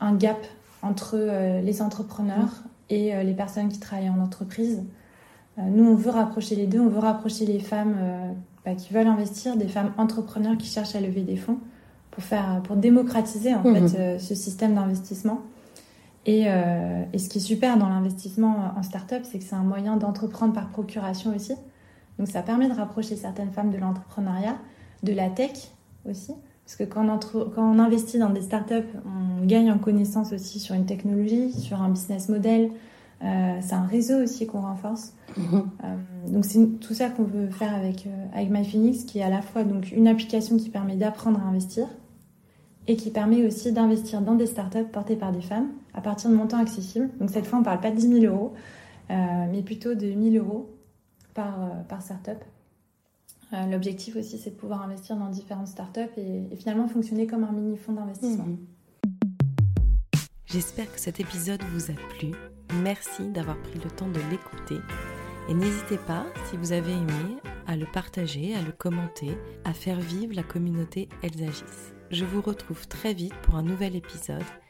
Un gap entre euh, les entrepreneurs et euh, les personnes qui travaillent en entreprise. Euh, nous, on veut rapprocher les deux, on veut rapprocher les femmes bah, qui veulent investir des femmes entrepreneurs qui cherchent à lever des fonds pour, faire, pour démocratiser en fait, mhm. ce système d'investissement. Et, et, ce qui est super dans l'investissement en start-up, c'est que c'est un moyen d'entreprendre par procuration aussi. Donc ça permet de rapprocher certaines femmes de l'entrepreneuriat, de la tech aussi. Parce que quand on, quand on investit dans des startups, on gagne en connaissance aussi sur une technologie, sur un business model. Euh, c'est un réseau aussi qu'on renforce. Mhm. Euh, donc c'est tout ça qu'on veut faire avec, euh, avec MyPhoenix, qui est à la fois donc, une application qui permet d'apprendre à investir et qui permet aussi d'investir dans des startups portées par des femmes à partir de montants accessibles. Donc cette fois, on ne parle pas de 10 000 euros, mais plutôt de 1 000 euros par, par startup. Euh, l'objectif aussi, c'est de pouvoir investir dans différentes startups et, finalement fonctionner comme un mini fonds d'investissement. Mhm. J'espère que cet épisode vous a plu. Merci d'avoir pris le temps de l'écouter. Et n'hésitez pas, si vous avez aimé, à le partager, à le commenter, à faire vivre la communauté Elles agissent. Je vous retrouve très vite pour un nouvel épisode.